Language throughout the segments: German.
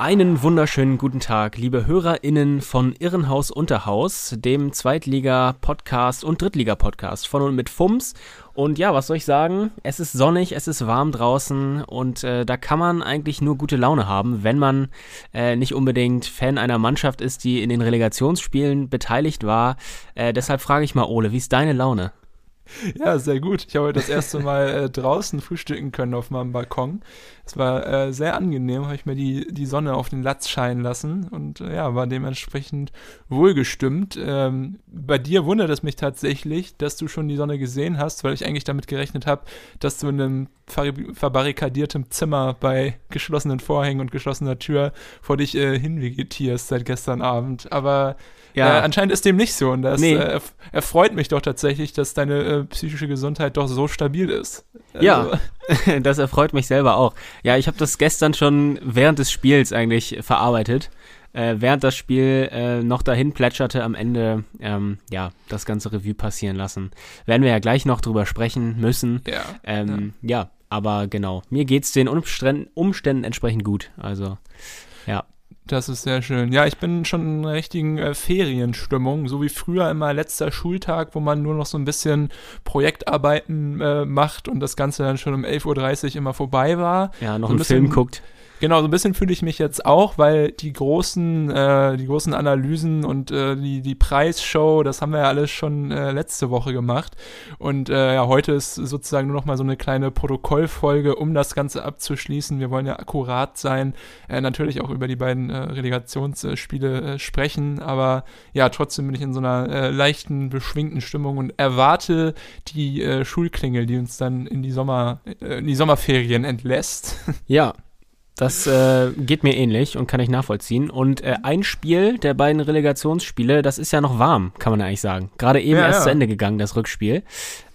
Einen wunderschönen guten Tag, liebe HörerInnen von Irrenhaus Unterhaus, dem Zweitliga-Podcast und Drittliga-Podcast von und mit FUMS. Und ja, was soll ich sagen? Es ist sonnig, es ist warm draußen und äh, da kann man eigentlich nur gute Laune haben, wenn man äh, nicht unbedingt Fan einer Mannschaft ist, die in den Relegationsspielen beteiligt war. Äh, deshalb frage ich mal, Ole, wie ist deine Laune? Ja, sehr gut. Ich habe heute das erste Mal äh, draußen frühstücken können auf meinem Balkon. Es war äh, sehr angenehm, habe ich mir die, die Sonne auf den Latz scheinen lassen und äh, ja, war dementsprechend wohlgestimmt. Ähm, bei dir wundert es mich tatsächlich, dass du schon die Sonne gesehen hast, weil ich eigentlich damit gerechnet habe, dass du in einem ver verbarrikadiertem Zimmer bei geschlossenen Vorhängen und geschlossener Tür vor dich äh, hinvegetierst seit gestern Abend. Aber ja. Äh, anscheinend ist dem nicht so und das nee. äh, erfreut mich doch tatsächlich, dass deine äh, psychische Gesundheit doch so stabil ist. Also. Ja, das erfreut mich selber auch. Ja, ich habe das gestern schon während des Spiels eigentlich verarbeitet. Äh, während das Spiel äh, noch dahin plätscherte, am Ende ähm, ja das ganze Revue passieren lassen. Werden wir ja gleich noch drüber sprechen müssen. Ja. Ähm, ja. ja. aber genau. Mir geht's den Umständen, Umständen entsprechend gut. Also ja. Das ist sehr schön. Ja, ich bin schon in einer richtigen äh, Ferienstimmung, so wie früher immer letzter Schultag, wo man nur noch so ein bisschen Projektarbeiten äh, macht und das Ganze dann schon um 11.30 Uhr immer vorbei war. Ja, noch so ein einen Film guckt. Genau, so ein bisschen fühle ich mich jetzt auch, weil die großen, äh, die großen Analysen und äh, die, die Preisshow, das haben wir ja alles schon äh, letzte Woche gemacht. Und äh, ja, heute ist sozusagen nur noch mal so eine kleine Protokollfolge, um das Ganze abzuschließen. Wir wollen ja akkurat sein, äh, natürlich auch über die beiden äh, Relegationsspiele äh, sprechen, aber ja, trotzdem bin ich in so einer äh, leichten, beschwingten Stimmung und erwarte die äh, Schulklingel, die uns dann in die Sommer, äh, in die Sommerferien entlässt. Ja, das äh, geht mir ähnlich und kann ich nachvollziehen. Und äh, ein Spiel der beiden Relegationsspiele, das ist ja noch warm, kann man eigentlich sagen. Gerade eben ja, erst ja. zu Ende gegangen, das Rückspiel.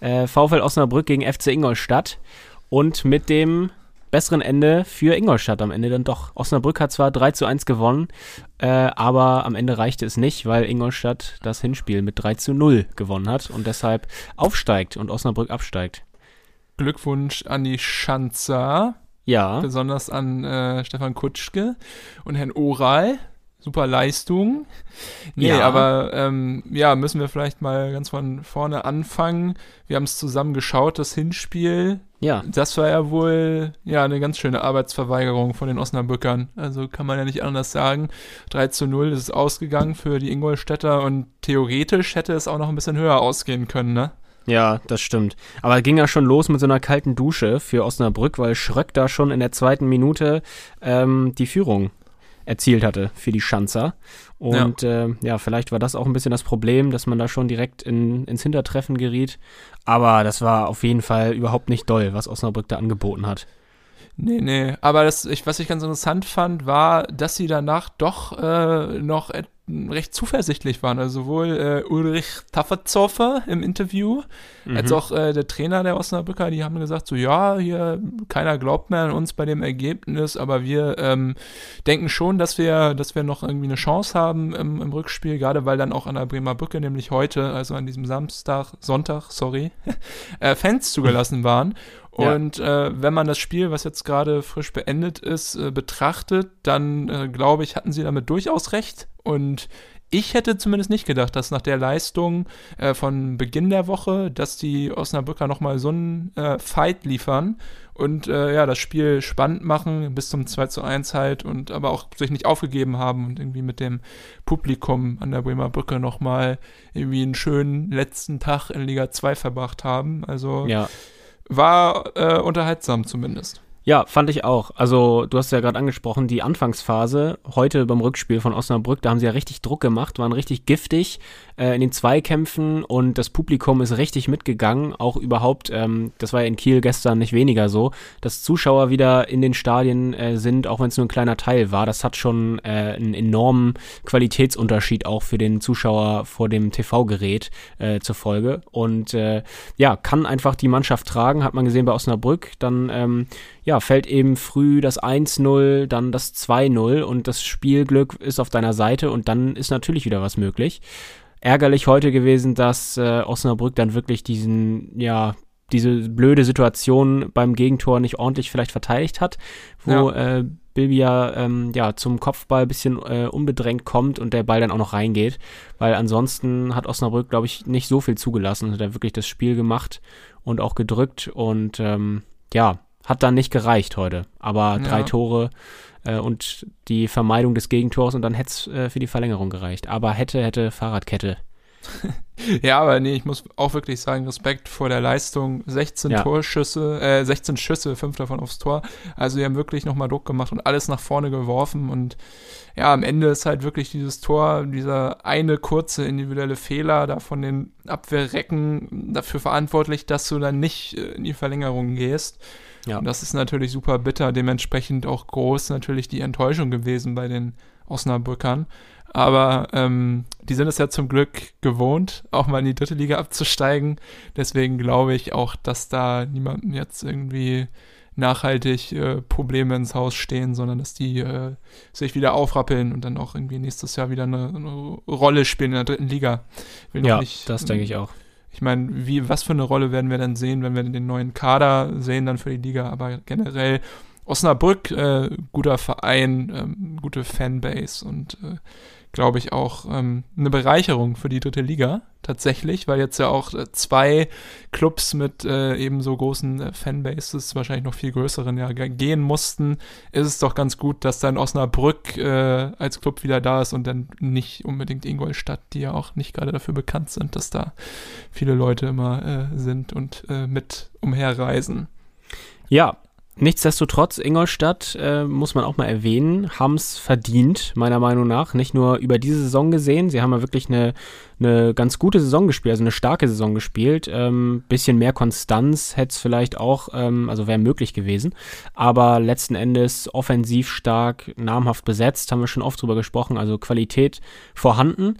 Äh, VfL Osnabrück gegen FC Ingolstadt. Und mit dem besseren Ende für Ingolstadt am Ende dann doch. Osnabrück hat zwar 3 zu 1 gewonnen, äh, aber am Ende reichte es nicht, weil Ingolstadt das Hinspiel mit 3 zu 0 gewonnen hat und deshalb aufsteigt und Osnabrück absteigt. Glückwunsch an die Schanzer. Ja. Besonders an äh, Stefan Kutschke und Herrn Oral. Super Leistung. Nee, ja. aber ähm, ja, müssen wir vielleicht mal ganz von vorne anfangen. Wir haben es zusammen geschaut, das Hinspiel. Ja. Das war ja wohl ja eine ganz schöne Arbeitsverweigerung von den Osnabückern. Also kann man ja nicht anders sagen. 3 zu 0 ist es ausgegangen für die Ingolstädter und theoretisch hätte es auch noch ein bisschen höher ausgehen können, ne? Ja, das stimmt. Aber ging ja schon los mit so einer kalten Dusche für Osnabrück, weil Schröck da schon in der zweiten Minute ähm, die Führung erzielt hatte für die Schanzer. Und ja. Äh, ja, vielleicht war das auch ein bisschen das Problem, dass man da schon direkt in, ins Hintertreffen geriet. Aber das war auf jeden Fall überhaupt nicht doll, was Osnabrück da angeboten hat. Nee, nee. Aber das, ich, was ich ganz interessant fand, war, dass sie danach doch äh, noch recht zuversichtlich waren. Also sowohl äh, Ulrich Tafferzoffer im Interview, mhm. als auch äh, der Trainer der Osnabrücker, die haben gesagt, so ja, hier, keiner glaubt mehr an uns bei dem Ergebnis, aber wir ähm, denken schon, dass wir, dass wir noch irgendwie eine Chance haben im, im Rückspiel, gerade weil dann auch an der Bremer Brücke, nämlich heute, also an diesem Samstag, Sonntag, sorry, äh, Fans zugelassen waren. Und ja. äh, wenn man das Spiel, was jetzt gerade frisch beendet ist, äh, betrachtet, dann äh, glaube ich, hatten sie damit durchaus recht. Und ich hätte zumindest nicht gedacht, dass nach der Leistung äh, von Beginn der Woche, dass die Osnabrücker nochmal so einen äh, Fight liefern und äh, ja, das Spiel spannend machen, bis zum 2 zu 1 halt und aber auch sich nicht aufgegeben haben und irgendwie mit dem Publikum an der Bremer Brücke nochmal irgendwie einen schönen letzten Tag in Liga 2 verbracht haben. Also ja war äh, unterhaltsam zumindest. Ja, fand ich auch. Also, du hast ja gerade angesprochen, die Anfangsphase heute beim Rückspiel von Osnabrück, da haben sie ja richtig Druck gemacht, waren richtig giftig, äh, in den Zweikämpfen und das Publikum ist richtig mitgegangen. Auch überhaupt, ähm, das war ja in Kiel gestern nicht weniger so, dass Zuschauer wieder in den Stadien äh, sind, auch wenn es nur ein kleiner Teil war. Das hat schon äh, einen enormen Qualitätsunterschied auch für den Zuschauer vor dem TV-Gerät äh, zur Folge. Und äh, ja, kann einfach die Mannschaft tragen, hat man gesehen bei Osnabrück. Dann ähm, ja, fällt eben früh das 1-0, dann das 2-0 und das Spielglück ist auf deiner Seite und dann ist natürlich wieder was möglich. Ärgerlich heute gewesen, dass äh, Osnabrück dann wirklich diesen, ja, diese blöde Situation beim Gegentor nicht ordentlich vielleicht verteidigt hat, wo ja. äh, Bilbia ähm, ja zum Kopfball ein bisschen äh, unbedrängt kommt und der Ball dann auch noch reingeht, weil ansonsten hat Osnabrück, glaube ich, nicht so viel zugelassen, hat er wirklich das Spiel gemacht und auch gedrückt und ähm, ja, hat dann nicht gereicht heute. Aber drei Tore äh, und die Vermeidung des Gegentors und dann hätte es äh, für die Verlängerung gereicht. Aber hätte, hätte Fahrradkette. ja, aber nee, ich muss auch wirklich sagen, Respekt vor der Leistung. 16 ja. Torschüsse, äh, 16 Schüsse, fünf davon aufs Tor. Also die haben wirklich nochmal Druck gemacht und alles nach vorne geworfen. Und ja, am Ende ist halt wirklich dieses Tor, dieser eine kurze individuelle Fehler da von den Abwehrrecken dafür verantwortlich, dass du dann nicht äh, in die Verlängerung gehst. Ja. Und das ist natürlich super bitter, dementsprechend auch groß natürlich die Enttäuschung gewesen bei den Osnabrückern. Aber ähm, die sind es ja zum Glück gewohnt, auch mal in die dritte Liga abzusteigen. Deswegen glaube ich auch, dass da niemandem jetzt irgendwie nachhaltig äh, Probleme ins Haus stehen, sondern dass die äh, sich wieder aufrappeln und dann auch irgendwie nächstes Jahr wieder eine, eine Rolle spielen in der dritten Liga. ja, nicht, das denke ich auch. Ich meine, wie, was für eine Rolle werden wir dann sehen, wenn wir den neuen Kader sehen dann für die Liga, aber generell Osnabrück, äh, guter Verein, ähm, gute Fanbase und äh, glaube ich, auch ähm, eine Bereicherung für die dritte Liga tatsächlich, weil jetzt ja auch äh, zwei Clubs mit äh, eben großen äh, Fanbases, wahrscheinlich noch viel größeren, ja, gehen mussten, ist es doch ganz gut, dass dann Osnabrück äh, als Club wieder da ist und dann nicht unbedingt Ingolstadt, die ja auch nicht gerade dafür bekannt sind, dass da viele Leute immer äh, sind und äh, mit umherreisen. Ja, Nichtsdestotrotz, Ingolstadt, äh, muss man auch mal erwähnen, haben es verdient, meiner Meinung nach. Nicht nur über diese Saison gesehen, sie haben ja wirklich eine, eine ganz gute Saison gespielt, also eine starke Saison gespielt. Ähm, bisschen mehr Konstanz hätte es vielleicht auch, ähm, also wäre möglich gewesen. Aber letzten Endes offensiv stark, namhaft besetzt, haben wir schon oft drüber gesprochen, also Qualität vorhanden.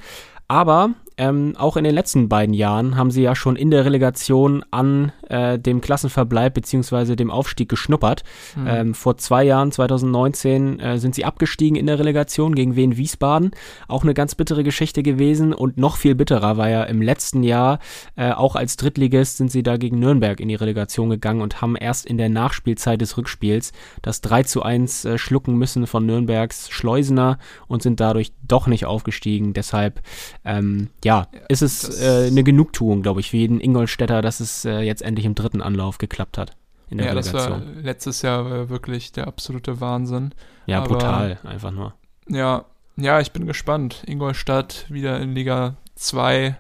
Aber ähm, auch in den letzten beiden Jahren haben sie ja schon in der Relegation an äh, dem Klassenverbleib bzw. dem Aufstieg geschnuppert. Mhm. Ähm, vor zwei Jahren, 2019, äh, sind sie abgestiegen in der Relegation gegen Wien Wiesbaden. Auch eine ganz bittere Geschichte gewesen und noch viel bitterer war ja im letzten Jahr, äh, auch als Drittligist sind sie da gegen Nürnberg in die Relegation gegangen und haben erst in der Nachspielzeit des Rückspiels das 3 zu 1 äh, schlucken müssen von Nürnbergs Schleusener und sind dadurch doch nicht aufgestiegen. Deshalb ähm, ja, ist es äh, eine Genugtuung, glaube ich, für jeden Ingolstädter, dass es äh, jetzt endlich im dritten Anlauf geklappt hat. In der ja, Relegation. das war letztes Jahr äh, wirklich der absolute Wahnsinn. Ja, Aber, brutal, einfach nur. Ja, ja, ich bin gespannt. Ingolstadt wieder in Liga 2,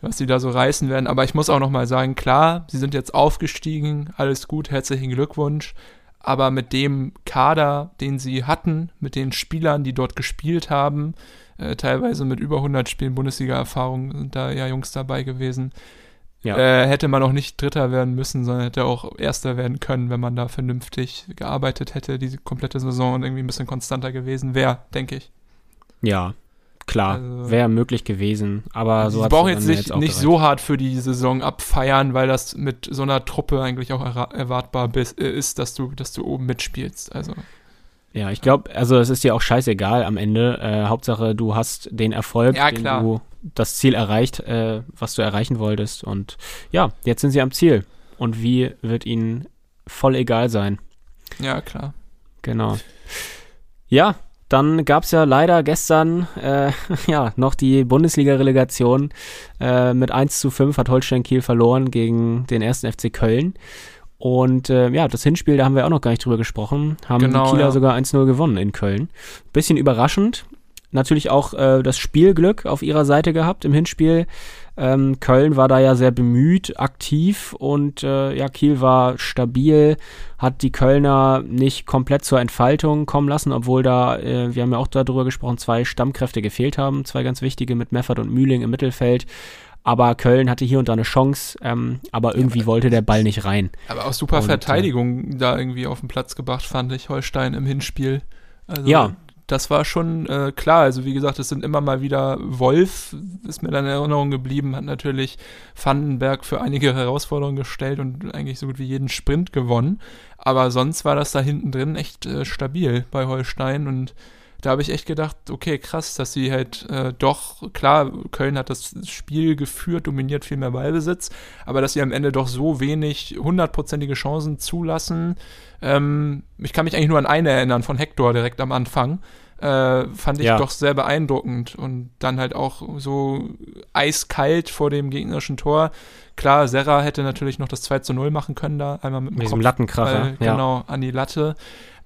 was sie da so reißen werden. Aber ich muss auch nochmal sagen, klar, sie sind jetzt aufgestiegen, alles gut, herzlichen Glückwunsch. Aber mit dem Kader, den sie hatten, mit den Spielern, die dort gespielt haben, äh, teilweise mit über 100 Spielen Bundesliga-Erfahrung sind da ja Jungs dabei gewesen. Ja. Äh, hätte man auch nicht Dritter werden müssen, sondern hätte auch Erster werden können, wenn man da vernünftig gearbeitet hätte, diese komplette Saison und irgendwie ein bisschen konstanter gewesen wäre, denke ich. Ja, klar, also, wäre möglich gewesen, aber so hat brauchen jetzt nicht, jetzt nicht so hart für die Saison abfeiern, weil das mit so einer Truppe eigentlich auch erwartbar äh, ist, dass du, dass du oben mitspielst. Also ja, ich glaube, also es ist dir auch scheißegal am Ende. Äh, Hauptsache, du hast den Erfolg, ja, den du das Ziel erreicht, äh, was du erreichen wolltest. Und ja, jetzt sind sie am Ziel. Und wie wird ihnen voll egal sein? Ja, klar. Genau. Ja, dann gab es ja leider gestern äh, ja, noch die Bundesliga-Relegation. Äh, mit 1 zu 5 hat Holstein Kiel verloren gegen den ersten FC Köln. Und äh, ja, das Hinspiel, da haben wir auch noch gar nicht drüber gesprochen, haben genau, die Kieler ja. sogar 1-0 gewonnen in Köln. Bisschen überraschend. Natürlich auch äh, das Spielglück auf ihrer Seite gehabt im Hinspiel. Ähm, Köln war da ja sehr bemüht, aktiv und äh, ja, Kiel war stabil, hat die Kölner nicht komplett zur Entfaltung kommen lassen, obwohl da, äh, wir haben ja auch darüber gesprochen, zwei Stammkräfte gefehlt haben, zwei ganz wichtige mit Meffert und Mühling im Mittelfeld. Aber Köln hatte hier und da eine Chance, ähm, aber irgendwie ja, wollte der Ball nicht rein. Aber auch super und, äh, Verteidigung äh, da irgendwie auf den Platz gebracht, fand ich, Holstein im Hinspiel. Also, ja, das war schon äh, klar. Also wie gesagt, es sind immer mal wieder Wolf, ist mir dann in Erinnerung geblieben, hat natürlich Vandenberg für einige Herausforderungen gestellt und eigentlich so gut wie jeden Sprint gewonnen. Aber sonst war das da hinten drin echt äh, stabil bei Holstein und da habe ich echt gedacht, okay, krass, dass sie halt äh, doch, klar, Köln hat das Spiel geführt, dominiert viel mehr Ballbesitz, aber dass sie am Ende doch so wenig hundertprozentige Chancen zulassen. Ähm, ich kann mich eigentlich nur an eine erinnern von Hector direkt am Anfang. Äh, fand ich ja. doch sehr beeindruckend und dann halt auch so eiskalt vor dem gegnerischen Tor. Klar, Serra hätte natürlich noch das 2 zu 0 machen können da, einmal mit dem mit Kopf, Lattenkracher, äh, genau, an die Latte.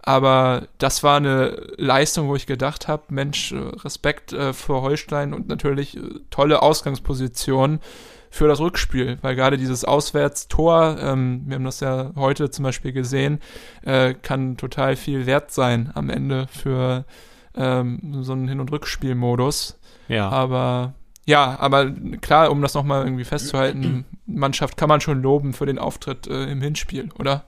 Aber das war eine Leistung, wo ich gedacht habe, Mensch, äh, Respekt äh, für Holstein und natürlich äh, tolle Ausgangsposition für das Rückspiel, weil gerade dieses Auswärtstor, ähm, wir haben das ja heute zum Beispiel gesehen, äh, kann total viel wert sein am Ende für ähm, so einen Hin- und Rückspielmodus. Ja. Aber ja, aber klar, um das nochmal irgendwie festzuhalten, Mannschaft kann man schon loben für den Auftritt äh, im Hinspiel, oder?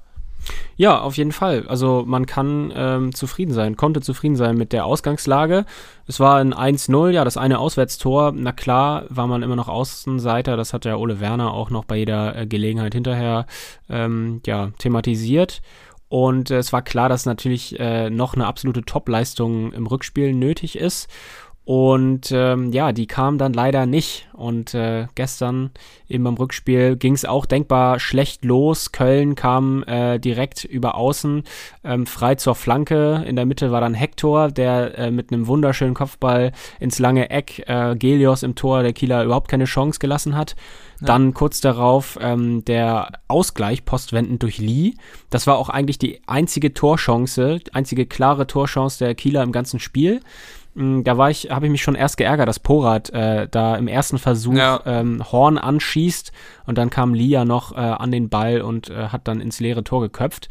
Ja, auf jeden Fall. Also man kann ähm, zufrieden sein, konnte zufrieden sein mit der Ausgangslage. Es war ein 1-0, ja, das eine Auswärtstor. Na klar, war man immer noch Außenseiter. Das hat ja Ole Werner auch noch bei jeder äh, Gelegenheit hinterher ähm, ja, thematisiert. Und äh, es war klar, dass natürlich äh, noch eine absolute Topleistung im Rückspiel nötig ist. Und ähm, ja, die kam dann leider nicht. Und äh, gestern eben beim Rückspiel ging es auch denkbar schlecht los. Köln kam äh, direkt über Außen ähm, frei zur Flanke. In der Mitte war dann Hector, der äh, mit einem wunderschönen Kopfball ins lange Eck äh, Gelios im Tor der Kieler überhaupt keine Chance gelassen hat. Ja. Dann kurz darauf ähm, der Ausgleich postwendend durch Lee. Das war auch eigentlich die einzige Torchance, einzige klare Torchance der Kieler im ganzen Spiel. Mm, da war ich, habe ich mich schon erst geärgert, dass Porat äh, da im ersten Versuch ja. ähm, Horn anschießt und dann kam Lia noch äh, an den Ball und äh, hat dann ins leere Tor geköpft.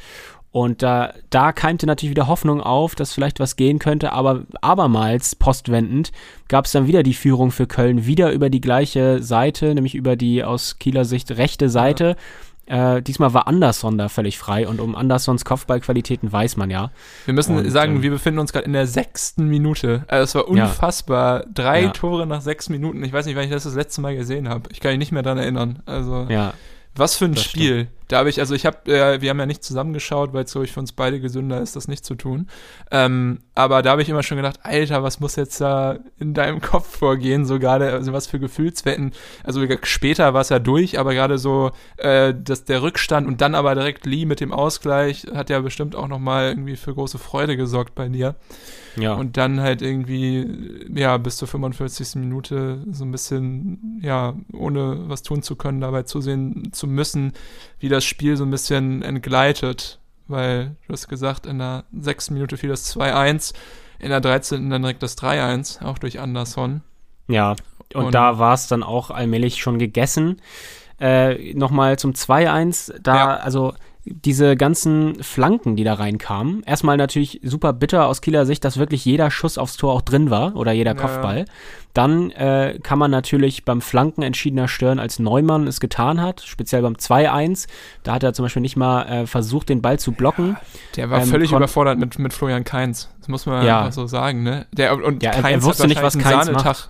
Und da, da keimte natürlich wieder Hoffnung auf, dass vielleicht was gehen könnte, aber abermals postwendend gab es dann wieder die Führung für Köln, wieder über die gleiche Seite, nämlich über die aus Kieler Sicht rechte Seite. Ja äh, diesmal war Anderson da völlig frei und um Andersons Kopfballqualitäten weiß man ja. Wir müssen und, sagen, ähm, wir befinden uns gerade in der sechsten Minute. Also es war unfassbar. Ja. Drei ja. Tore nach sechs Minuten. Ich weiß nicht, wann ich das das letzte Mal gesehen habe. Ich kann mich nicht mehr daran erinnern. Also ja. Was für ein Spiel. Stimmt. Da habe ich, also ich habe, äh, wir haben ja nicht zusammengeschaut, weil es, glaube ich, für uns beide gesünder ist, das nicht zu tun. Ähm, aber da habe ich immer schon gedacht, Alter, was muss jetzt da in deinem Kopf vorgehen? So gerade, also was für Gefühlswetten. Also später war es ja durch, aber gerade so, äh, dass der Rückstand und dann aber direkt Lee mit dem Ausgleich hat ja bestimmt auch nochmal irgendwie für große Freude gesorgt bei dir. Ja. Und dann halt irgendwie, ja, bis zur 45. Minute so ein bisschen, ja, ohne was tun zu können, dabei zusehen zu müssen, wie das Spiel so ein bisschen entgleitet. Weil, du hast gesagt, in der sechsten Minute fiel das 2-1, in der 13. dann direkt das 3-1, auch durch Anderson. Ja, und, und da war es dann auch allmählich schon gegessen. Äh, Nochmal zum 2-1, da, ja. also diese ganzen Flanken, die da reinkamen, erstmal natürlich super bitter aus Kieler Sicht, dass wirklich jeder Schuss aufs Tor auch drin war oder jeder ja. Kopfball. Dann äh, kann man natürlich beim Flanken entschiedener stören, als Neumann es getan hat, speziell beim 2-1. Da hat er zum Beispiel nicht mal äh, versucht, den Ball zu blocken. Ja, der war ähm, völlig überfordert mit, mit Florian Keins. Das muss man ja. so sagen, ne? Der, und ja, Keins er wusste nicht, was Keins Sahnetag, macht.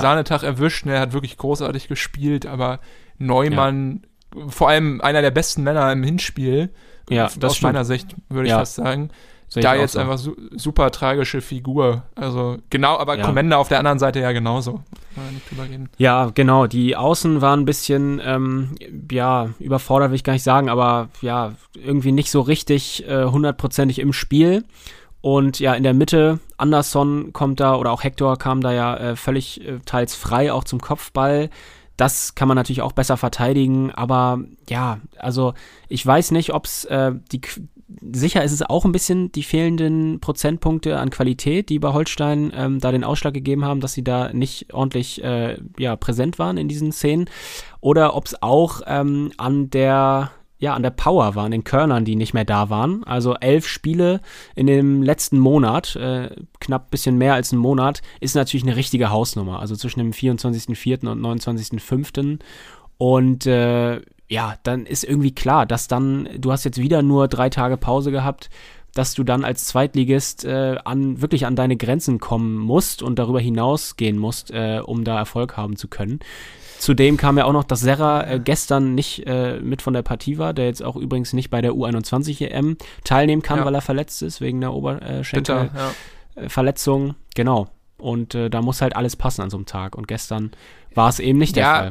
Sahnetag erwischt, ne? er hat wirklich großartig gespielt, aber Neumann vor allem einer der besten Männer im Hinspiel. Ja, das aus meiner Sicht würde ich ja. fast sagen. Sehe da jetzt so. einfach su super tragische Figur. Also genau, aber ja. Commander auf der anderen Seite ja genauso. Ja, genau. Die Außen waren ein bisschen, ähm, ja, überfordert will ich gar nicht sagen, aber ja, irgendwie nicht so richtig äh, hundertprozentig im Spiel. Und ja, in der Mitte, Anderson kommt da oder auch Hector kam da ja äh, völlig äh, teils frei auch zum Kopfball. Das kann man natürlich auch besser verteidigen, aber ja, also ich weiß nicht, ob es äh, die, sicher ist es auch ein bisschen die fehlenden Prozentpunkte an Qualität, die bei Holstein ähm, da den Ausschlag gegeben haben, dass sie da nicht ordentlich äh, ja, präsent waren in diesen Szenen. Oder ob es auch ähm, an der ja, an der Power waren, den Körnern, die nicht mehr da waren. Also elf Spiele in dem letzten Monat, äh, knapp bisschen mehr als ein Monat, ist natürlich eine richtige Hausnummer. Also zwischen dem 24.04. und 29.05. Und äh, ja, dann ist irgendwie klar, dass dann, du hast jetzt wieder nur drei Tage Pause gehabt, dass du dann als Zweitligist äh, an, wirklich an deine Grenzen kommen musst und darüber hinausgehen musst, äh, um da Erfolg haben zu können. Zudem kam ja auch noch, dass Serra äh, gestern nicht äh, mit von der Partie war, der jetzt auch übrigens nicht bei der U21 EM teilnehmen kann, ja. weil er verletzt ist, wegen der Oberschenkelverletzung. Ja. Genau. Und äh, da muss halt alles passen an so einem Tag. Und gestern war es eben nicht der ja, Fall.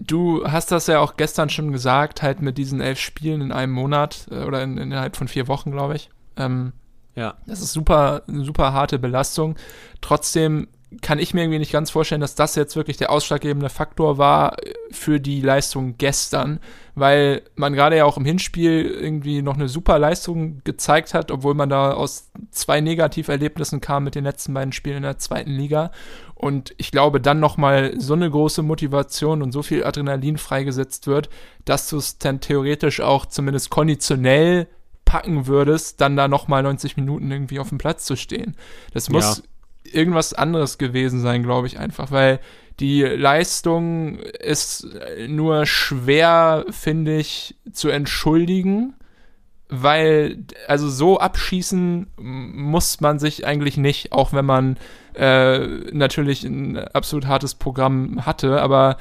Du hast das ja auch gestern schon gesagt, halt mit diesen elf Spielen in einem Monat äh, oder in, innerhalb von vier Wochen, glaube ich. Ähm, ja. Das ist super, eine super harte Belastung. Trotzdem kann ich mir irgendwie nicht ganz vorstellen, dass das jetzt wirklich der ausschlaggebende Faktor war für die Leistung gestern, weil man gerade ja auch im Hinspiel irgendwie noch eine super Leistung gezeigt hat, obwohl man da aus zwei Negativerlebnissen kam mit den letzten beiden Spielen in der zweiten Liga. Und ich glaube, dann nochmal so eine große Motivation und so viel Adrenalin freigesetzt wird, dass du es dann theoretisch auch zumindest konditionell packen würdest, dann da nochmal 90 Minuten irgendwie auf dem Platz zu stehen. Das muss ja irgendwas anderes gewesen sein, glaube ich einfach, weil die Leistung ist nur schwer, finde ich, zu entschuldigen, weil, also so abschießen muss man sich eigentlich nicht, auch wenn man äh, natürlich ein absolut hartes Programm hatte, aber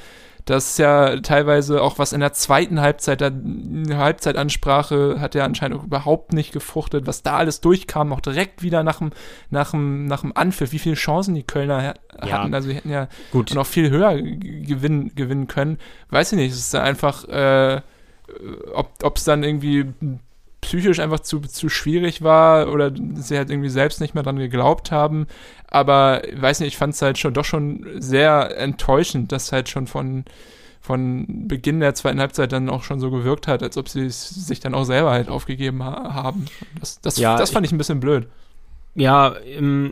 das ist ja teilweise auch was in der zweiten Halbzeit, eine Halbzeitansprache hat ja anscheinend überhaupt nicht gefruchtet, was da alles durchkam, auch direkt wieder nach dem, nach dem, nach dem Anpfiff, wie viele Chancen die Kölner hatten. Ja, also die hätten ja gut. noch viel höher gewinnen, gewinnen können. Weiß ich nicht, es ist einfach, äh, ob es dann irgendwie psychisch einfach zu, zu schwierig war oder sie halt irgendwie selbst nicht mehr dran geglaubt haben. Aber ich weiß nicht, ich fand es halt schon doch schon sehr enttäuschend, dass halt schon von, von Beginn der zweiten Halbzeit dann auch schon so gewirkt hat, als ob sie sich dann auch selber halt aufgegeben ha haben. Das, das, ja, das fand ich ein bisschen blöd. Ja,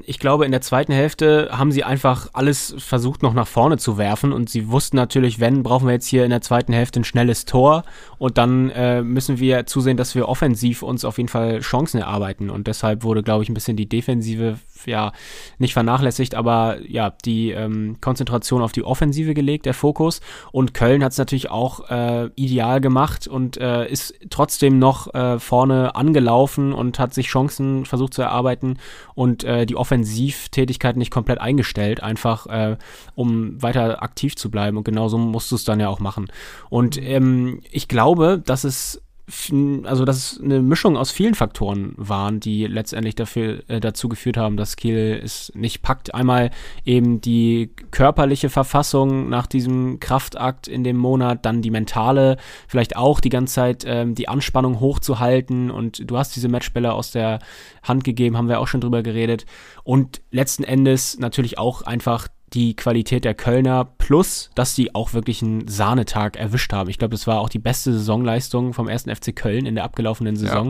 ich glaube, in der zweiten Hälfte haben sie einfach alles versucht, noch nach vorne zu werfen. Und sie wussten natürlich, wenn, brauchen wir jetzt hier in der zweiten Hälfte ein schnelles Tor. Und dann äh, müssen wir zusehen, dass wir offensiv uns auf jeden Fall Chancen erarbeiten. Und deshalb wurde, glaube ich, ein bisschen die Defensive ja nicht vernachlässigt, aber ja, die ähm, Konzentration auf die Offensive gelegt, der Fokus. Und Köln hat es natürlich auch äh, ideal gemacht und äh, ist trotzdem noch äh, vorne angelaufen und hat sich Chancen versucht zu erarbeiten und äh, die Offensivtätigkeit nicht komplett eingestellt, einfach äh, um weiter aktiv zu bleiben. Und genauso musst du es dann ja auch machen. Und ähm, ich glaube, dass es also dass es eine Mischung aus vielen Faktoren waren, die letztendlich dafür äh, dazu geführt haben, dass Kiel es nicht packt. Einmal eben die körperliche Verfassung nach diesem Kraftakt in dem Monat, dann die mentale, vielleicht auch die ganze Zeit ähm, die Anspannung hochzuhalten und du hast diese Matchbälle aus der Hand gegeben, haben wir auch schon drüber geredet und letzten Endes natürlich auch einfach die Qualität der Kölner plus, dass sie auch wirklich einen Sahnetag erwischt haben. Ich glaube, das war auch die beste Saisonleistung vom ersten FC Köln in der abgelaufenen Saison.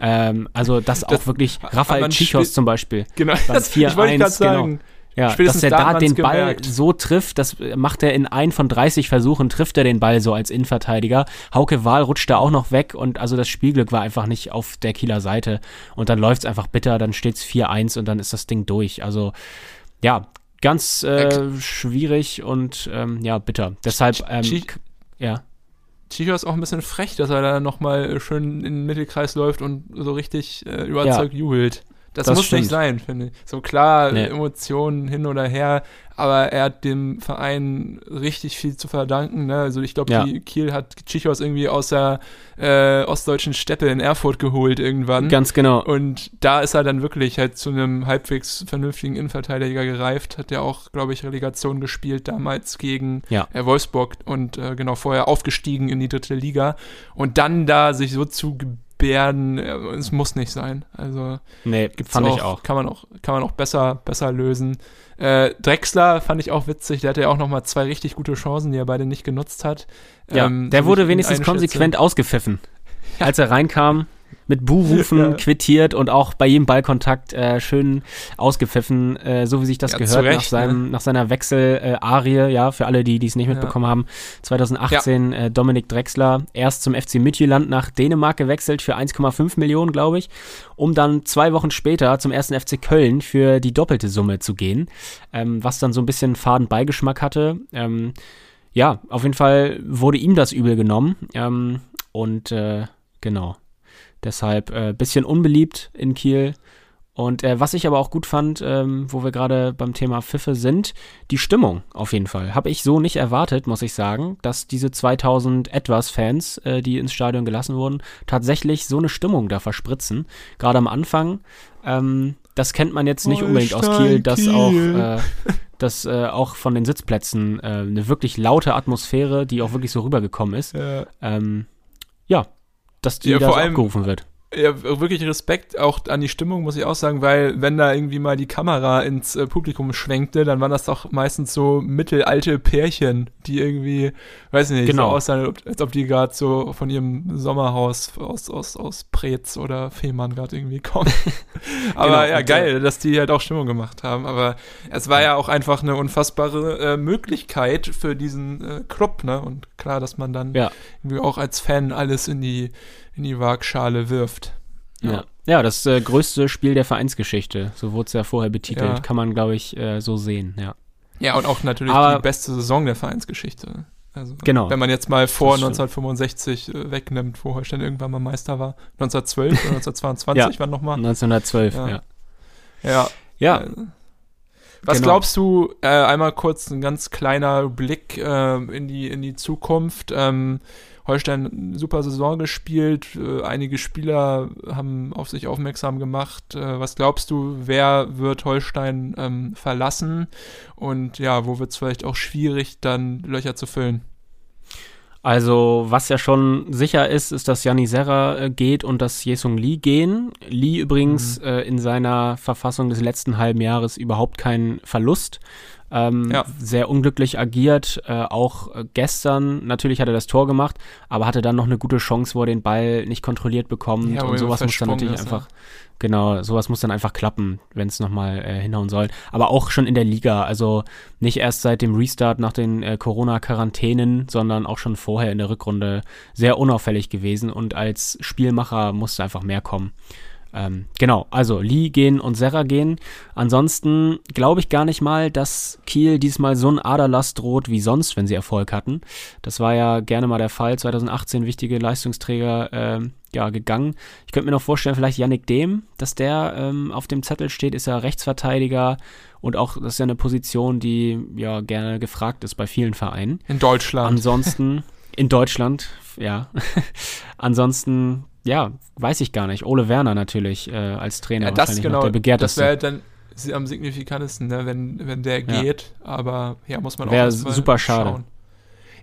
Ja. Ähm, also, dass das, auch wirklich Raphael Chichos zum Beispiel. Genau, das, 4 ich wollte gerade sagen. Genau. Ja, dass er da den Ball gemerkt. so trifft, das macht er in ein von 30 Versuchen, trifft er den Ball so als Innenverteidiger. Hauke Wahl rutscht da auch noch weg und also das Spielglück war einfach nicht auf der Kieler Seite. Und dann läuft es einfach bitter, dann steht es 4-1 und dann ist das Ding durch. Also ja, ganz äh, schwierig und ähm, ja, bitter. Deshalb, ähm, ja. Chicho ist auch ein bisschen frech, dass er da nochmal schön in den Mittelkreis läuft und so richtig äh, überzeugt ja. jubelt. Das, das muss stimmt. nicht sein, finde ich. So klar, nee. Emotionen hin oder her, aber er hat dem Verein richtig viel zu verdanken. Ne? Also ich glaube, ja. Kiel hat Tschichos irgendwie aus der äh, ostdeutschen Steppe in Erfurt geholt irgendwann. Ganz genau. Und da ist er dann wirklich halt zu einem halbwegs vernünftigen Innenverteidiger gereift. Hat ja auch, glaube ich, Relegation gespielt damals gegen ja. äh, Wolfsburg und äh, genau vorher aufgestiegen in die dritte Liga. Und dann da sich so zu Bären, äh, es muss nicht sein. Also nee, fand auch, ich auch. Kann man auch, kann man auch besser, besser lösen. Äh, Drexler fand ich auch witzig, der hatte ja auch nochmal zwei richtig gute Chancen, die er beide nicht genutzt hat. Ja, ähm, der wurde wenigstens konsequent ausgepfiffen. Ja. Als er reinkam, mit Buhrufen ja. quittiert und auch bei jedem Ballkontakt äh, schön ausgepfiffen, äh, so wie sich das ja, gehört Recht, nach, seinem, ne? nach seiner Wechsel-Arie, äh, ja, für alle, die es nicht mitbekommen ja. haben. 2018 äh, Dominik Drexler erst zum FC Midtjylland nach Dänemark gewechselt für 1,5 Millionen, glaube ich, um dann zwei Wochen später zum ersten FC Köln für die doppelte Summe zu gehen, ähm, was dann so ein bisschen faden Beigeschmack hatte. Ähm, ja, auf jeden Fall wurde ihm das übel genommen. Ähm, und äh, genau. Deshalb äh, bisschen unbeliebt in Kiel. Und äh, was ich aber auch gut fand, ähm, wo wir gerade beim Thema Pfiffe sind, die Stimmung auf jeden Fall. Habe ich so nicht erwartet, muss ich sagen, dass diese 2000 etwas Fans, äh, die ins Stadion gelassen wurden, tatsächlich so eine Stimmung da verspritzen. Gerade am Anfang. Ähm, das kennt man jetzt nicht unbedingt aus Kiel, dass auch äh, dass äh, auch von den Sitzplätzen äh, eine wirklich laute Atmosphäre, die auch wirklich so rübergekommen ist. Ja, ähm, ja dass die ja, da so abgerufen wird ja, wirklich Respekt auch an die Stimmung, muss ich auch sagen, weil wenn da irgendwie mal die Kamera ins äh, Publikum schwenkte, dann waren das doch meistens so mittelalte Pärchen, die irgendwie, weiß ich nicht, genau. so aussahen, als ob die gerade so von ihrem Sommerhaus aus, aus, aus Preetz oder Fehmarn gerade irgendwie kommen. Aber genau, ja, geil, dass die halt auch Stimmung gemacht haben. Aber es war ja auch einfach eine unfassbare äh, Möglichkeit für diesen äh, Club, ne? Und klar, dass man dann ja. irgendwie auch als Fan alles in die in die Waagschale wirft. Ja. ja. ja das äh, größte Spiel der Vereinsgeschichte. So wurde es ja vorher betitelt. Ja. Kann man, glaube ich, äh, so sehen, ja. Ja, und auch natürlich Aber, die beste Saison der Vereinsgeschichte. Also, genau. Wenn man jetzt mal vor 1965 äh, wegnimmt, wo Holstein irgendwann mal Meister war. 1912 oder 1922, ja, wann nochmal? 1912, ja. Ja. Ja. ja. Äh, was genau. glaubst du, äh, einmal kurz ein ganz kleiner Blick äh, in, die, in die Zukunft. Ähm, Holstein super Saison gespielt. Äh, einige Spieler haben auf sich aufmerksam gemacht. Äh, was glaubst du, wer wird Holstein ähm, verlassen? Und ja, wo wird es vielleicht auch schwierig, dann Löcher zu füllen? Also, was ja schon sicher ist, ist, dass Janni Serra äh, geht und dass Jesung Lee gehen. Lee übrigens mhm. äh, in seiner Verfassung des letzten halben Jahres überhaupt kein Verlust. Ähm, ja. Sehr unglücklich agiert, äh, auch äh, gestern. Natürlich hat er das Tor gemacht, aber hatte dann noch eine gute Chance, wo er den Ball nicht kontrolliert bekommt. Ja, und sowas muss dann natürlich ist, einfach, ja. genau, sowas muss dann einfach klappen, wenn es nochmal äh, hinhauen soll. Aber auch schon in der Liga, also nicht erst seit dem Restart nach den äh, Corona-Quarantänen, sondern auch schon vorher in der Rückrunde sehr unauffällig gewesen und als Spielmacher musste einfach mehr kommen. Ähm, genau, also Lee gehen und Serra gehen. Ansonsten glaube ich gar nicht mal, dass Kiel diesmal so ein Aderlass droht wie sonst, wenn sie Erfolg hatten. Das war ja gerne mal der Fall. 2018 wichtige Leistungsträger äh, ja, gegangen. Ich könnte mir noch vorstellen, vielleicht Yannick Dehm, dass der ähm, auf dem Zettel steht, ist ja Rechtsverteidiger und auch, das ist ja eine Position, die ja gerne gefragt ist bei vielen Vereinen. In Deutschland. Ansonsten, in Deutschland, ja. Ansonsten ja, weiß ich gar nicht. Ole Werner natürlich äh, als Trainer. Ja, das genau. Das wäre dann am signifikantesten, ne, wenn, wenn der ja. geht. Aber ja, muss man Wäre super schade. Schauen.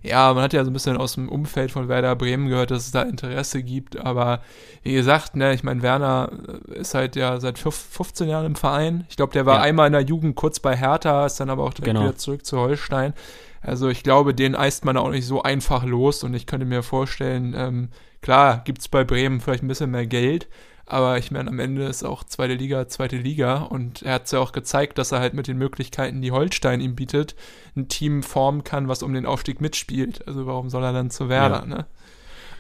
Ja, man hat ja so ein bisschen aus dem Umfeld von Werder Bremen gehört, dass es da Interesse gibt. Aber wie gesagt, ne, ich meine, Werner äh, ist halt ja seit 15 Jahren im Verein. Ich glaube, der war ja. einmal in der Jugend kurz bei Hertha, ist dann aber auch direkt genau. wieder zurück zu Holstein. Also ich glaube, den eist man auch nicht so einfach los und ich könnte mir vorstellen, ähm, klar, gibt es bei Bremen vielleicht ein bisschen mehr Geld, aber ich meine, am Ende ist auch zweite Liga, zweite Liga und er hat es ja auch gezeigt, dass er halt mit den Möglichkeiten, die Holstein ihm bietet, ein Team formen kann, was um den Aufstieg mitspielt. Also warum soll er dann zu Werder, ja. ne?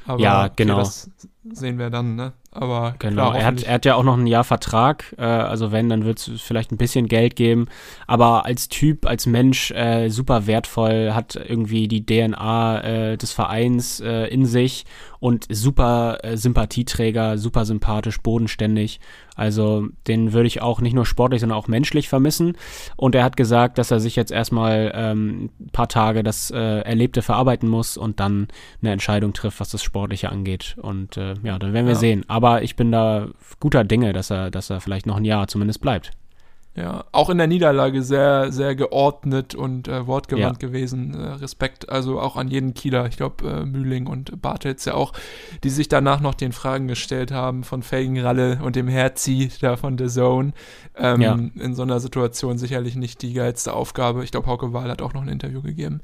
Aber ja, genau. Okay, das sehen wir dann, ne? Aber genau, klar, er, hat, er hat ja auch noch ein Jahr Vertrag. Äh, also wenn, dann wird es vielleicht ein bisschen Geld geben. Aber als Typ, als Mensch äh, super wertvoll, hat irgendwie die DNA äh, des Vereins äh, in sich und super äh, Sympathieträger, super sympathisch, bodenständig. Also den würde ich auch nicht nur sportlich, sondern auch menschlich vermissen. Und er hat gesagt, dass er sich jetzt erstmal ähm, ein paar Tage das äh, Erlebte verarbeiten muss und dann eine Entscheidung trifft, was das Sportliche angeht. Und äh, ja, dann werden wir ja. sehen. Aber ich bin da guter Dinge, dass er, dass er vielleicht noch ein Jahr zumindest bleibt. Ja, auch in der Niederlage sehr, sehr geordnet und äh, wortgewandt ja. gewesen. Äh, Respekt also auch an jeden Kieler, ich glaube äh, Mühling und Bartels ja auch, die sich danach noch den Fragen gestellt haben von Felgenralle und dem Herzi da von The Zone. Ähm, ja. In so einer Situation sicherlich nicht die geilste Aufgabe. Ich glaube, Hauke Wahl hat auch noch ein Interview gegeben.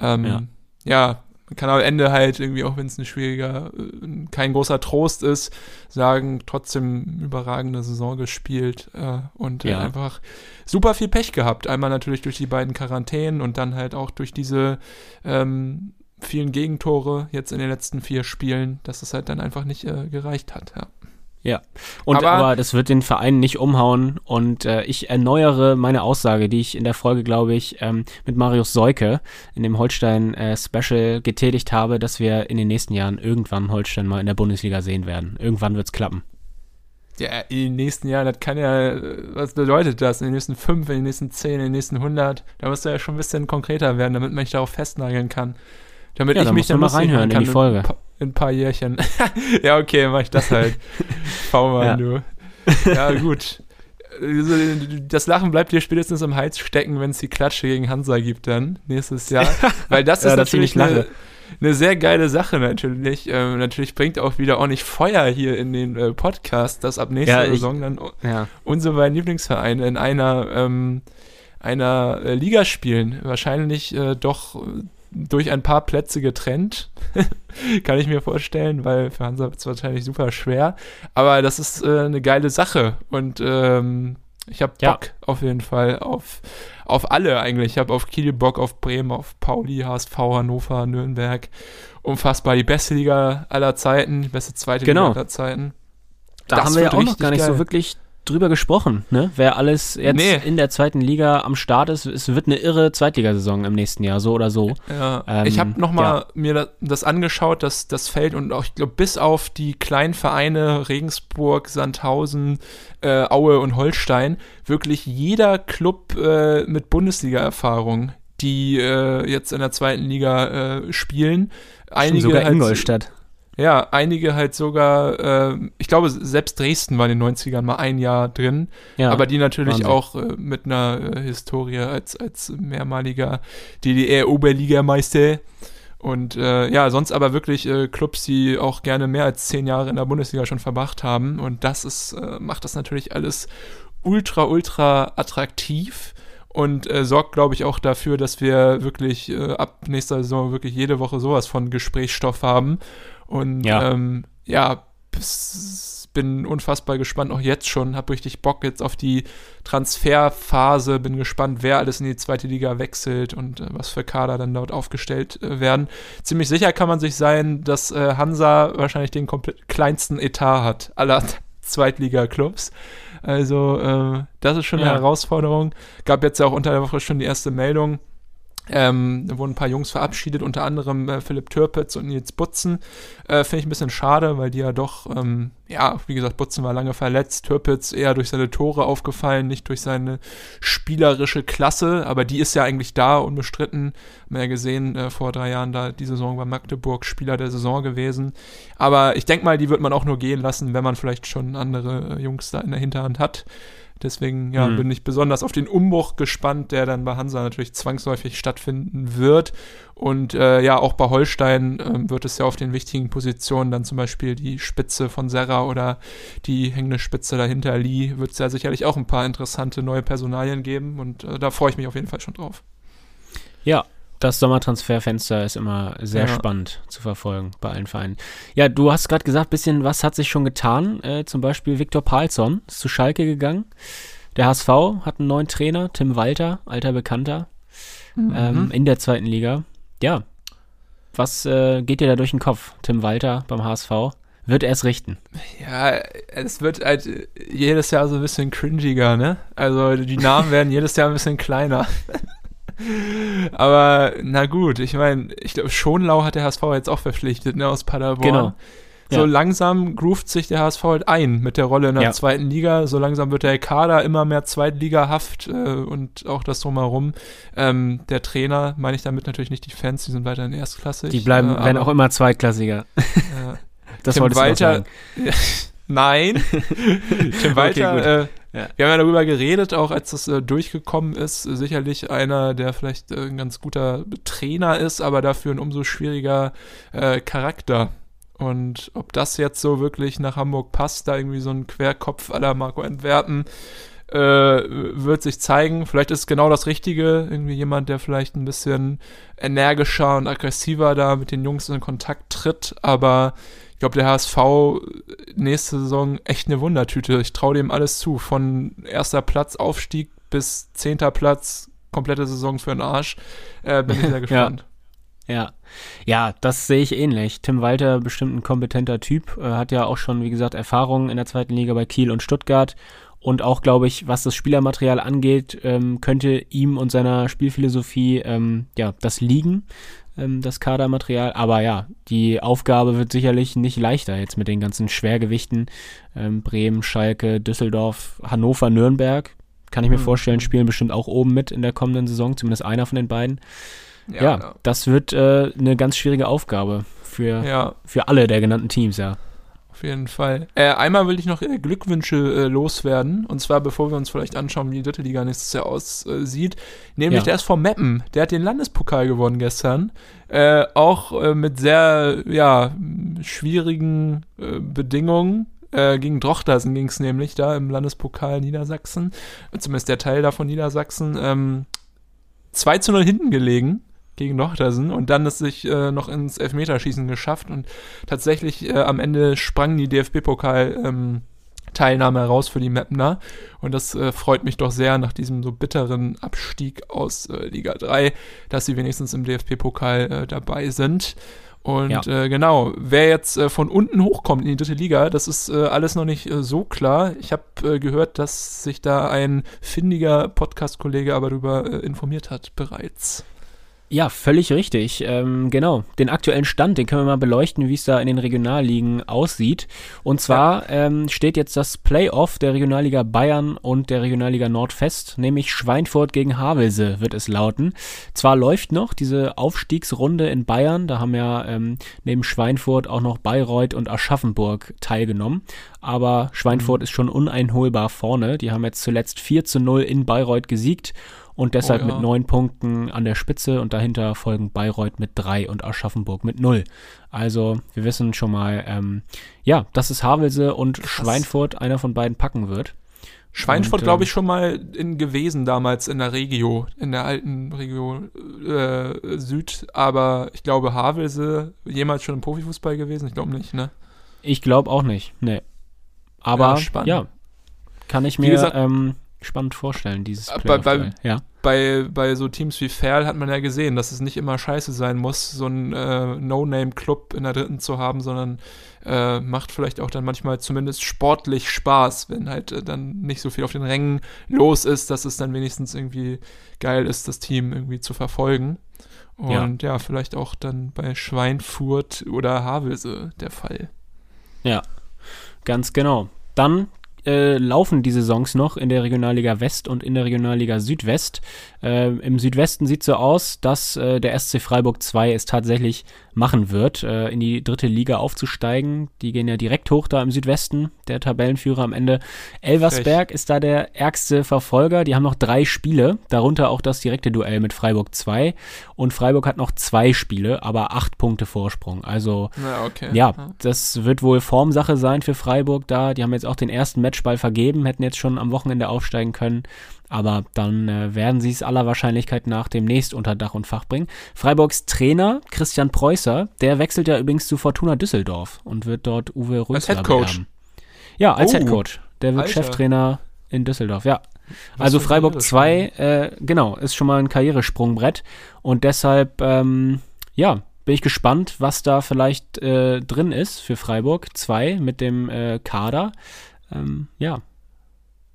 Ähm, ja. ja, kann am Ende halt irgendwie, auch wenn es ein schwieriger, äh, kein großer Trost ist, sagen, trotzdem überragende Saison gespielt äh, und Ja. einfach super viel Pech gehabt. Einmal natürlich durch die beiden Quarantänen und dann halt auch durch diese ähm, vielen Gegentore jetzt in den letzten vier Spielen, dass es halt dann einfach nicht äh, gereicht hat. Ja. Ja, und Aber- aber, das wird den Verein nicht umhauen und äh, ich erneuere meine Aussage, die ich in der Folge, glaube ich, ähm, mit Marius Seuke in dem Holstein-Special getätigt habe, dass wir in den nächsten Jahren irgendwann Holstein mal in der Bundesliga sehen werden. Irgendwann wird's klappen. Ja, in den nächsten Jahren, das kann ja, äh, was bedeutet das? In den nächsten fünf, in den nächsten zehn, in den nächsten hundert? Da muss ja schon ein bisschen konkreter werden, damit man mich darauf festnageln kann. Damit Ja, ich da mich du mal reinhören machen in die Folge. In, ein paar- Jährchen. ja, okay, dann mach ich das halt. V-Mann, Ja. du. Ja, gut. Also, Das Lachen bleibt dir spätestens im Hals stecken, wenn es die Klatsche gegen Hansa gibt dann nächstes Jahr. Weil das Ja, ist natürlich eine, eine sehr geile Sache natürlich. Ähm, natürlich bringt auch wieder ordentlich Feuer hier in den äh, Podcast, dass ab nächster Ja, ich- Saison dann unsere beiden Lieblingsvereine in einer, ähm, einer äh, Liga spielen. Wahrscheinlich äh, doch durch ein paar Plätze getrennt. Kann ich mir vorstellen, weil für Hansa wird es wahrscheinlich super schwer. Aber das ist äh, eine geile Sache. Und ähm, ich habe Ja. Bock auf jeden Fall auf, auf alle eigentlich. Ich habe auf Kiel Bock, auf Bremen, auf Pauli, HSV, Hannover, Nürnberg. Unfassbar die beste Liga aller Zeiten, die beste zweite Genau. Liga aller Zeiten. Da Das haben wir ja auch noch gar nicht geil. so wirklich drüber gesprochen, ne? Wer alles jetzt Nee. in der zweiten Liga am Start ist, es wird eine irre Zweitligasaison im nächsten Jahr, so oder so. Ja, Ähm, ich habe nochmal ja. mir da- das angeschaut, das, das Feld und auch, ich glaube, bis auf die kleinen Vereine Regensburg, Sandhausen, äh, Aue und Holstein, wirklich jeder Club äh, mit Bundesliga-Erfahrung, die äh, jetzt in der zweiten Liga äh, spielen. Einige Schon sogar halt, Ingolstadt. Ja, einige halt sogar, äh, ich glaube, selbst Dresden war in den 90ern mal ein Jahr drin. Ja. Aber die natürlich Wahnsinn. auch äh, mit einer äh, Historie als, als mehrmaliger DDR-Oberligameister. Und äh, ja, sonst aber wirklich äh, Clubs, die auch gerne mehr als zehn Jahre in der Bundesliga schon verbracht haben. Und das ist, äh, macht das natürlich alles ultra, ultra attraktiv und äh, sorgt, glaube ich, auch dafür, dass wir wirklich äh, ab nächster Saison wirklich jede Woche sowas von Gesprächsstoff haben. Und Ja. ähm, ja, bin unfassbar gespannt, auch jetzt schon, habe richtig Bock jetzt auf die Transferphase, bin gespannt, wer alles in die zweite Liga wechselt und äh, was für Kader dann dort aufgestellt äh, werden. Ziemlich sicher kann man sich sein, dass äh, Hansa wahrscheinlich den komplett kleinsten Etat hat aller Zweitliga-Clubs. Also äh, das ist schon eine Ja. Herausforderung. Gab jetzt ja auch unter der Woche schon die erste Meldung. Ähm, da wurden ein paar Jungs verabschiedet, unter anderem äh, Philipp Türpitz und Nils Butzen. Äh, Finde ich ein bisschen schade, weil die ja doch, ähm, ja, wie gesagt, Butzen war lange verletzt, Türpitz eher durch seine Tore aufgefallen, nicht durch seine spielerische Klasse, aber die ist ja eigentlich da, unbestritten. Haben wir ja gesehen, äh, vor drei Jahren da die Saison bei Magdeburg Spieler der Saison gewesen. Aber ich denke mal, die wird man auch nur gehen lassen, wenn man vielleicht schon andere äh, Jungs da in der Hinterhand hat. Deswegen ja, Mhm. bin ich besonders auf den Umbruch gespannt, der dann bei Hansa natürlich zwangsläufig stattfinden wird. Und äh, ja, auch bei Holstein ähm, wird es ja auf den wichtigen Positionen dann zum Beispiel die Spitze von Serra oder die hängende Spitze dahinter Lee, wird es ja sicherlich auch ein paar interessante neue Personalien geben und äh, da freue ich mich auf jeden Fall schon drauf. Ja, das Sommertransferfenster ist immer sehr Ja. spannend zu verfolgen bei allen Vereinen. Ja, du hast gerade gesagt, bisschen was hat sich schon getan. Äh, zum Beispiel Viktor Palsson ist zu Schalke gegangen. Der HSV hat einen neuen Trainer, Tim Walter, alter Bekannter, Mhm. ähm, in der zweiten Liga. Ja, was äh, geht dir da durch den Kopf? Tim Walter beim HSV. Wird er es richten? Ja, es wird halt jedes Jahr so ein bisschen cringiger, ne? Also die Namen werden jedes Jahr ein bisschen kleiner. Aber na gut, ich meine, ich glaube, Schonlau hat der HSV jetzt auch verpflichtet, ne, aus Paderborn. Genau. So Ja. langsam groovt sich der HSV halt ein mit der Rolle in der Ja. zweiten Liga. So langsam wird der Kader immer mehr Zweitligahaft äh, und auch das drumherum. Ähm, der Trainer, meine ich damit natürlich nicht die Fans, die sind weiterhin erstklassig. Die bleiben, äh, werden auch immer Zweitklassiger. äh, Das Tim noch Walter, sagen. Nein. Tim Walter, gut. Ja. wir haben ja darüber geredet, auch als das äh, durchgekommen ist. Sicherlich einer, der vielleicht äh, ein ganz guter Trainer ist, aber dafür ein umso schwieriger äh, Charakter. Und ob das jetzt so wirklich nach Hamburg passt, da irgendwie so ein Querkopf aller Marco Entwerpen äh, wird sich zeigen. Vielleicht ist es genau das Richtige. Irgendwie jemand, der vielleicht ein bisschen energischer und aggressiver da mit den Jungs in Kontakt tritt. Aber ich glaube, der HSV nächste Saison echt eine Wundertüte. Ich traue dem alles zu. Von erster Platz Aufstieg bis zehnter Platz, komplette Saison für den Arsch. Äh, bin ich sehr gespannt. ja. Ja, ja, das sehe ich ähnlich. Tim Walter bestimmt ein kompetenter Typ, äh, hat ja auch schon, wie gesagt, Erfahrungen in der zweiten Liga bei Kiel und Stuttgart und auch, glaube ich, was das Spielermaterial angeht, ähm, könnte ihm und seiner Spielphilosophie ähm, ja das liegen, ähm, das Kadermaterial. Aber ja, die Aufgabe wird sicherlich nicht leichter jetzt mit den ganzen Schwergewichten. Ähm, Bremen, Schalke, Düsseldorf, Hannover, Nürnberg. Kann ich mir mhm. vorstellen, spielen bestimmt auch oben mit in der kommenden Saison, zumindest einer von den beiden. Ja, ja das wird äh, eine ganz schwierige Aufgabe für, ja. für alle der genannten Teams, ja. Auf jeden Fall. Äh, einmal will ich noch äh, Glückwünsche äh, loswerden. Und zwar, bevor wir uns vielleicht anschauen, wie die dritte Liga nächstes Jahr aussieht. Nämlich ja. der SV Meppen. Der hat den Landespokal gewonnen gestern. Äh, auch äh, mit sehr, ja, schwierigen äh, Bedingungen. gegen Drochtersen ging es nämlich da im Landespokal Niedersachsen. Zumindest der Teil da von Niedersachsen. Ähm, 2 zu 0 hinten gelegen gegen Nochtersen und dann es sich äh, noch ins Elfmeterschießen geschafft und tatsächlich äh, am Ende sprang die DFB-Pokal ähm, Teilnahme heraus für die Mapner und das äh, freut mich doch sehr nach diesem so bitteren Abstieg aus äh, Liga 3, dass sie wenigstens im DFB-Pokal äh, dabei sind. Und ja. äh, genau, wer jetzt äh, von unten hochkommt in die dritte Liga, das ist äh, alles noch nicht äh, so klar. Ich habe gehört, dass sich da ein findiger Podcast-Kollege aber darüber informiert hat bereits. Ja, völlig richtig. Ähm, genau. Den aktuellen Stand, den können wir mal beleuchten, wie es da in den Regionalligen aussieht. Und zwar ja. ähm, steht jetzt das Playoff der Regionalliga Bayern und der Regionalliga Nord fest, nämlich Schweinfurt gegen Havelse wird es lauten. Zwar läuft noch diese Aufstiegsrunde in Bayern, da haben ja ähm, neben Schweinfurt auch noch Bayreuth und Aschaffenburg teilgenommen, aber Schweinfurt mhm. ist schon uneinholbar vorne. Die haben jetzt zuletzt 4 zu 0 in Bayreuth gesiegt und deshalb oh, ja. mit neun Punkten an der Spitze und dahinter folgen Bayreuth mit drei und Aschaffenburg mit null. Also wir wissen schon mal, ähm, ja, dass es Havelse und Krass. Schweinfurt einer von beiden packen wird. Schweinfurt, glaube ich, ähm, schon mal in gewesen damals in der Regio, in der alten Regio äh, Süd, aber ich glaube Havelse jemals schon im Profifußball gewesen, ich glaube nicht, ne? Ich glaube auch nicht, ne. Aber ja, ja kann ich mir gesagt, ähm, spannend vorstellen, dieses bei, bei, ja. bei, bei so Teams wie Ferl hat man ja gesehen, dass es nicht immer scheiße sein muss, so einen äh, No-Name-Club in der dritten zu haben, sondern äh, macht vielleicht auch dann manchmal zumindest sportlich Spaß, wenn halt äh, dann nicht so viel auf den Rängen los ist, dass es dann wenigstens irgendwie geil ist, das Team irgendwie zu verfolgen. Und ja, ja vielleicht auch dann bei Schweinfurt oder Havelse der Fall. Ja, ganz genau. Dann äh, laufen die Saisons noch in der Regionalliga West und in der Regionalliga Südwest. Äh, Im Südwesten sieht so aus, dass äh, der SC Freiburg 2 es tatsächlich machen wird, äh, in die dritte Liga aufzusteigen. Die gehen ja direkt hoch da im Südwesten, der Tabellenführer am Ende. Elversberg Frech. ist da der ärgste Verfolger. Die haben noch drei Spiele, darunter auch das direkte Duell mit Freiburg 2. Und Freiburg hat noch zwei Spiele, aber acht Punkte Vorsprung. Also, ja, okay. ja, das wird wohl Formsache sein für Freiburg da. Die haben jetzt auch den ersten Matchball vergeben, hätten jetzt schon am Wochenende aufsteigen können. Aber dann äh, werden sie es aller Wahrscheinlichkeit nach demnächst unter Dach und Fach bringen. Freiburgs Trainer Christian Preußer, der wechselt ja übrigens zu Fortuna Düsseldorf und wird dort Uwe Rüssler Als Headcoach. Ja, als oh, Headcoach. Der wird Alter. Cheftrainer in Düsseldorf, ja. Was also Freiburg 2, äh, genau, ist schon mal ein Karrieresprungbrett. Und deshalb, ähm, ja, bin ich gespannt, was da vielleicht äh, drin ist für Freiburg 2 mit dem äh, Kader. Ähm, ja,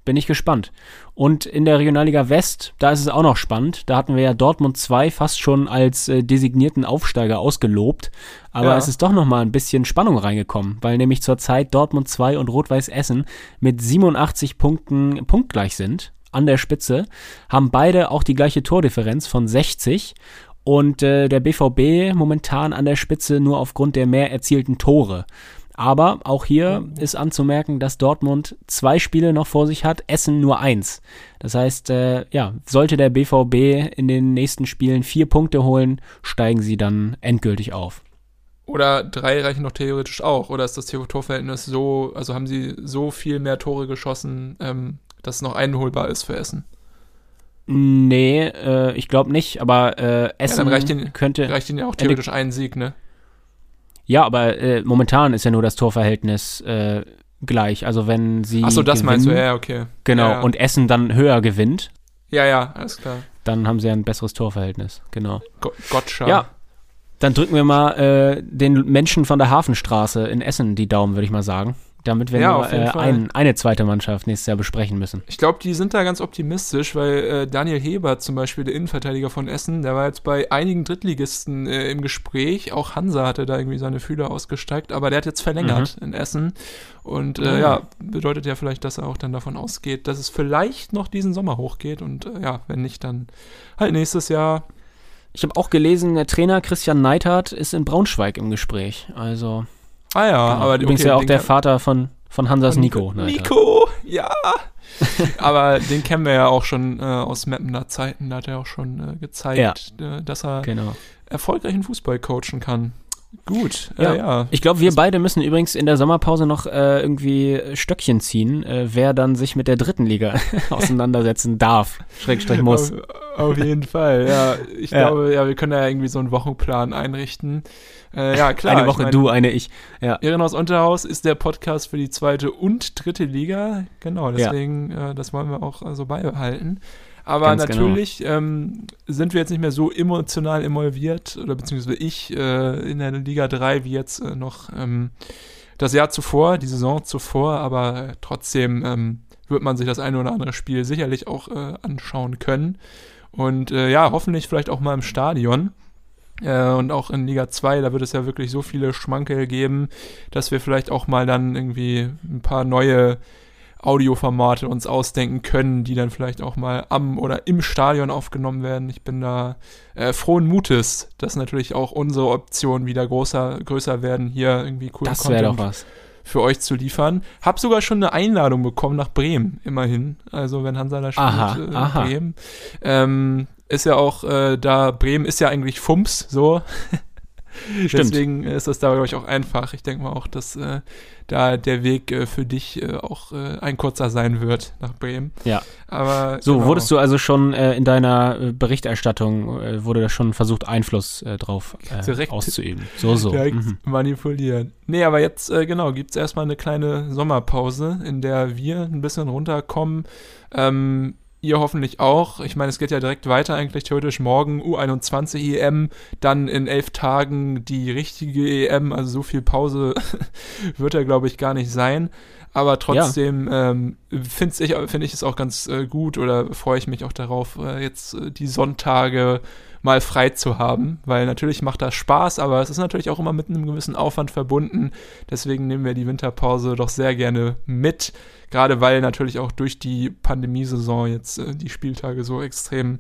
bin ich gespannt. Und in der Regionalliga West, da ist es auch noch spannend. Da hatten wir ja Dortmund 2 fast schon als äh, designierten Aufsteiger ausgelobt. Aber ja. es ist doch noch mal ein bisschen Spannung reingekommen, weil nämlich zurzeit Dortmund 2 und Rot-Weiß Essen mit 87 Punkten punktgleich sind. An der Spitze haben beide auch die gleiche Tordifferenz von 60 und äh, der BVB momentan an der Spitze nur aufgrund der mehr erzielten Tore. Aber auch hier ist anzumerken, dass Dortmund zwei Spiele noch vor sich hat, Essen nur eins. Das heißt, äh, ja, sollte der BVB in den nächsten Spielen vier Punkte holen, steigen sie dann endgültig auf. Oder drei reichen noch theoretisch auch. Oder ist das Torverhältnis so, also haben sie so viel mehr Tore geschossen, ähm, dass es noch einholbar ist für Essen. Nee, äh, ich glaube nicht, aber äh, Essen ja, dann reicht den, könnte. Reicht ihnen ja auch theoretisch ein Sieg, ne? Ja, aber äh, momentan ist ja nur das Torverhältnis äh, gleich. Also wenn sie. Achso, das gewinnen, meinst du, ja, okay. Genau, ja, ja. und Essen dann höher gewinnt, Ja, ja, alles klar. dann haben sie ja ein besseres Torverhältnis. Genau. Go Gotcha. Ja. Dann drücken wir mal äh, den Menschen von der Hafenstraße in Essen die Daumen, würde ich mal sagen. Damit wir Ja, jeden äh, ein, eine zweite Mannschaft nächstes Jahr besprechen müssen. Ich glaube, die sind da ganz optimistisch, weil äh, Daniel Hebert zum Beispiel, der Innenverteidiger von Essen, der war jetzt bei einigen Drittligisten äh, im Gespräch. Auch Hansa hatte da irgendwie seine Fühler ausgestreckt, aber der hat jetzt verlängert in Essen. Und äh, Mhm. ja, bedeutet ja vielleicht, dass er auch dann davon ausgeht, dass es vielleicht noch diesen Sommer hochgeht. Und äh, ja, wenn nicht, dann halt nächstes Jahr. Ich habe auch gelesen, der Trainer Christian Neithardt ist in Braunschweig im Gespräch. Also Ah ja, genau. aber übrigens okay, ja auch der Vater von, von Hansas Nico. Neidhardt. Nico, ja. Aber den kennen wir ja auch schon äh, aus Mappener Zeiten. Da hat er auch schon äh, gezeigt, äh, dass er Genau. erfolgreichen Fußball coachen kann. Gut, Ja. ja. Ich glaube, wir beide müssen übrigens in der Sommerpause noch äh, irgendwie Stöckchen ziehen, äh, wer dann sich mit der dritten Liga auseinandersetzen darf, Schrägstrich muss. Auf, jeden Fall, ja. Ich Ja. glaube, ja, wir können ja irgendwie so einen Wochenplan einrichten. Äh, ja, klar. eine ich Woche mein, du, eine ich. Ja. Ehrenhaus Unterhaus ist der Podcast für die zweite und dritte Liga. Genau, deswegen, äh, das wollen wir auch äh, so beibehalten. Aber Ganz genau. natürlich ähm, sind wir jetzt nicht mehr so emotional involviert, oder beziehungsweise ich äh, in der Liga 3 wie jetzt äh, noch ähm, das Jahr zuvor, die Saison zuvor, aber äh, trotzdem ähm, wird man sich das eine oder andere Spiel sicherlich auch anschauen können. Und äh, ja, hoffentlich vielleicht auch mal im Stadion. Äh, und auch in Liga 2, da wird es ja wirklich so viele Schmankel geben, dass wir vielleicht auch mal dann irgendwie ein paar neue Audioformate uns ausdenken können, die dann vielleicht auch mal am oder im Stadion aufgenommen werden. Ich bin da äh, frohen Mutes, dass natürlich auch unsere Optionen wieder größer, größer werden, hier irgendwie coolen Das wäre doch was. Für euch zu liefern. Hab sogar schon eine Einladung bekommen nach Bremen, immerhin. Also wenn Hansa da spielt, Aha, äh, in aha. Bremen. Ähm, ist ja auch äh, da, Bremen ist ja eigentlich Fums, so. Stimmt. Deswegen ist das da, glaube ich, auch einfach. Ich denke mal auch, dass äh, da der Weg äh, für dich äh, auch äh, ein kurzer sein wird nach Bremen. Ja. Aber So, genau. wurdest du also schon äh, in deiner äh, Berichterstattung, wurde da schon versucht, Einfluss drauf Direkt- auszuüben. So, so. direkt Mhm. manipulieren. Nee, aber jetzt, genau, gibt es erstmal eine kleine Sommerpause, in der wir ein bisschen runterkommen. Ähm, ihr hoffentlich auch. Ich meine, es geht ja direkt weiter eigentlich theoretisch morgen U21 EM, dann in elf Tagen die richtige EM, also so viel Pause wird da glaube ich gar nicht sein. Aber trotzdem ähm, finde ich, find ich es auch ganz äh, gut oder freue ich mich auch darauf, äh, jetzt äh, die Sonntage mal frei zu haben, weil natürlich macht das Spaß, aber es ist natürlich auch immer mit einem gewissen Aufwand verbunden. Deswegen nehmen wir die Winterpause doch sehr gerne mit, gerade weil natürlich auch durch die Pandemiesaison jetzt äh, die Spieltage so extrem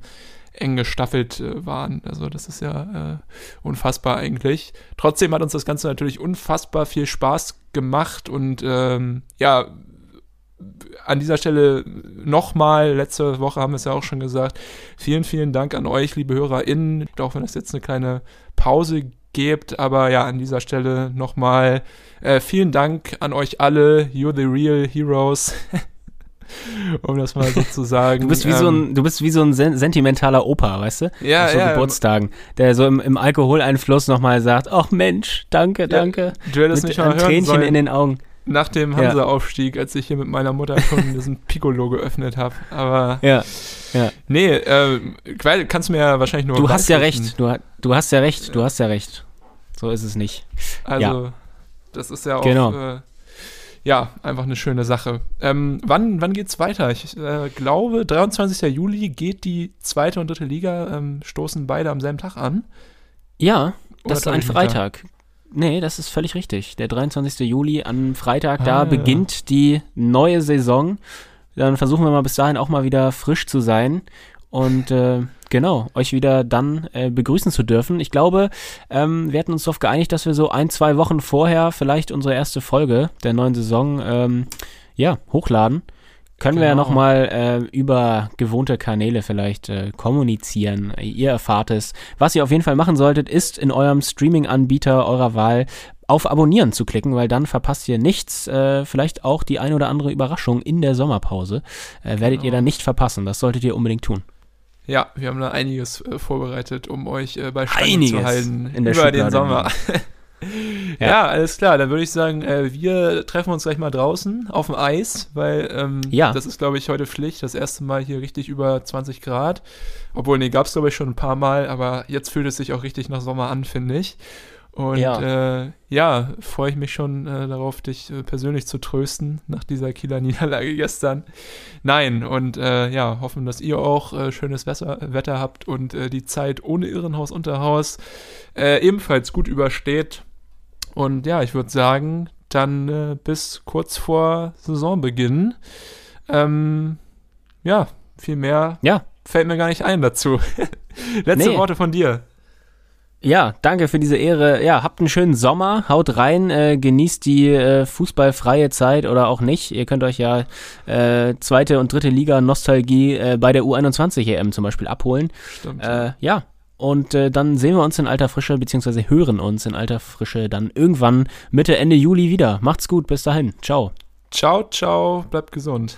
eng gestaffelt äh, waren. Also das ist ja äh, unfassbar eigentlich. Trotzdem hat uns das Ganze natürlich unfassbar viel Spaß gemacht und ähm, ja, an dieser Stelle nochmal, letzte Woche haben wir es ja auch schon gesagt, vielen, vielen Dank an euch, liebe HörerInnen, auch wenn es jetzt eine kleine Pause gibt, aber ja, an dieser Stelle nochmal äh, vielen Dank an euch alle, you're the real heroes, um das mal so zu sagen. Du bist wie so Ähm, ein, du bist wie so ein sen sentimentaler Opa, weißt du? Ja, Auf so ja. Geburtstagen, der so im, im Alkoholeinfluss nochmal sagt, ach Mensch, danke, danke. Du hättest Mit mich mal hören Tränchen sollen. in den Augen. Nach dem Ja. Hansa-Aufstieg, als ich hier mit meiner Mutter schon diesen Piccolo geöffnet habe. Aber Ja, ja. nee, äh, kannst du mir ja wahrscheinlich nur Du hast ja recht, du, du hast ja recht, du hast ja recht. So ist es nicht. Also, das ist ja auch Genau. äh, ja, einfach eine schöne Sache. Ähm, wann, wann geht's weiter? Ich äh, glaube, 23. Juli geht die zweite und dritte Liga, ähm, stoßen beide am selben Tag an. Ja, das ist ein? Freitag. Nee, das ist völlig richtig. Der 23. Juli am Freitag, da Ah, ja. beginnt die neue Saison. Dann versuchen wir mal bis dahin auch mal wieder frisch zu sein und äh, genau, euch wieder dann äh, begrüßen zu dürfen. Ich glaube, ähm, wir hatten uns darauf geeinigt, dass wir so ein, zwei Wochen vorher vielleicht unsere erste Folge der neuen Saison ähm, ja, hochladen. Können wir ja Genau. nochmal äh, über gewohnte Kanäle vielleicht äh, kommunizieren. Ihr erfahrt es. Was ihr auf jeden Fall machen solltet, ist in eurem Streaming-Anbieter eurer Wahl auf Abonnieren zu klicken, weil dann verpasst ihr nichts. Äh, vielleicht auch die ein oder andere Überraschung in der Sommerpause. Äh, werdet genau. ihr dann nicht verpassen. Das solltet ihr unbedingt tun. Ja, wir haben da einiges äh, vorbereitet, um euch äh, bei Stange zu halten über Schublade den Sommer. ja. ja. alles klar. Dann würde ich sagen, äh, wir treffen uns gleich mal draußen auf dem Eis, weil ähm, ja. das ist, glaube ich, heute Pflicht. Das erste Mal hier richtig über 20 Grad. Obwohl, nee, gab es, glaube ich, schon ein paar Mal, aber jetzt fühlt es sich auch richtig nach Sommer an, finde ich. Und ja, äh, ja freue ich mich schon äh, darauf, dich äh, persönlich zu trösten nach dieser Kieler Niederlage gestern. Nein, und äh, ja, hoffen, dass ihr auch äh, schönes Wetter, Wetter habt und die Zeit ohne Irrenhaus Unterhaus ebenfalls gut übersteht. Und ja, ich würde sagen, dann bis kurz vor Saisonbeginn. Ähm, ja, viel mehr ja. fällt mir gar nicht ein dazu. Letzte nee. Worte von dir. Ja, danke für diese Ehre. Ja, habt einen schönen Sommer, haut rein, äh, genießt die äh, fußballfreie Zeit oder auch nicht. Ihr könnt euch ja äh, zweite und dritte Liga Nostalgie äh, bei der U21 EM zum Beispiel abholen. Stimmt. Äh, ja, und äh, dann sehen wir uns in alter Frische, beziehungsweise hören uns in alter Frische dann irgendwann Mitte, Ende Juli wieder. Macht's gut, bis dahin. Ciao. Ciao, ciao, bleibt gesund.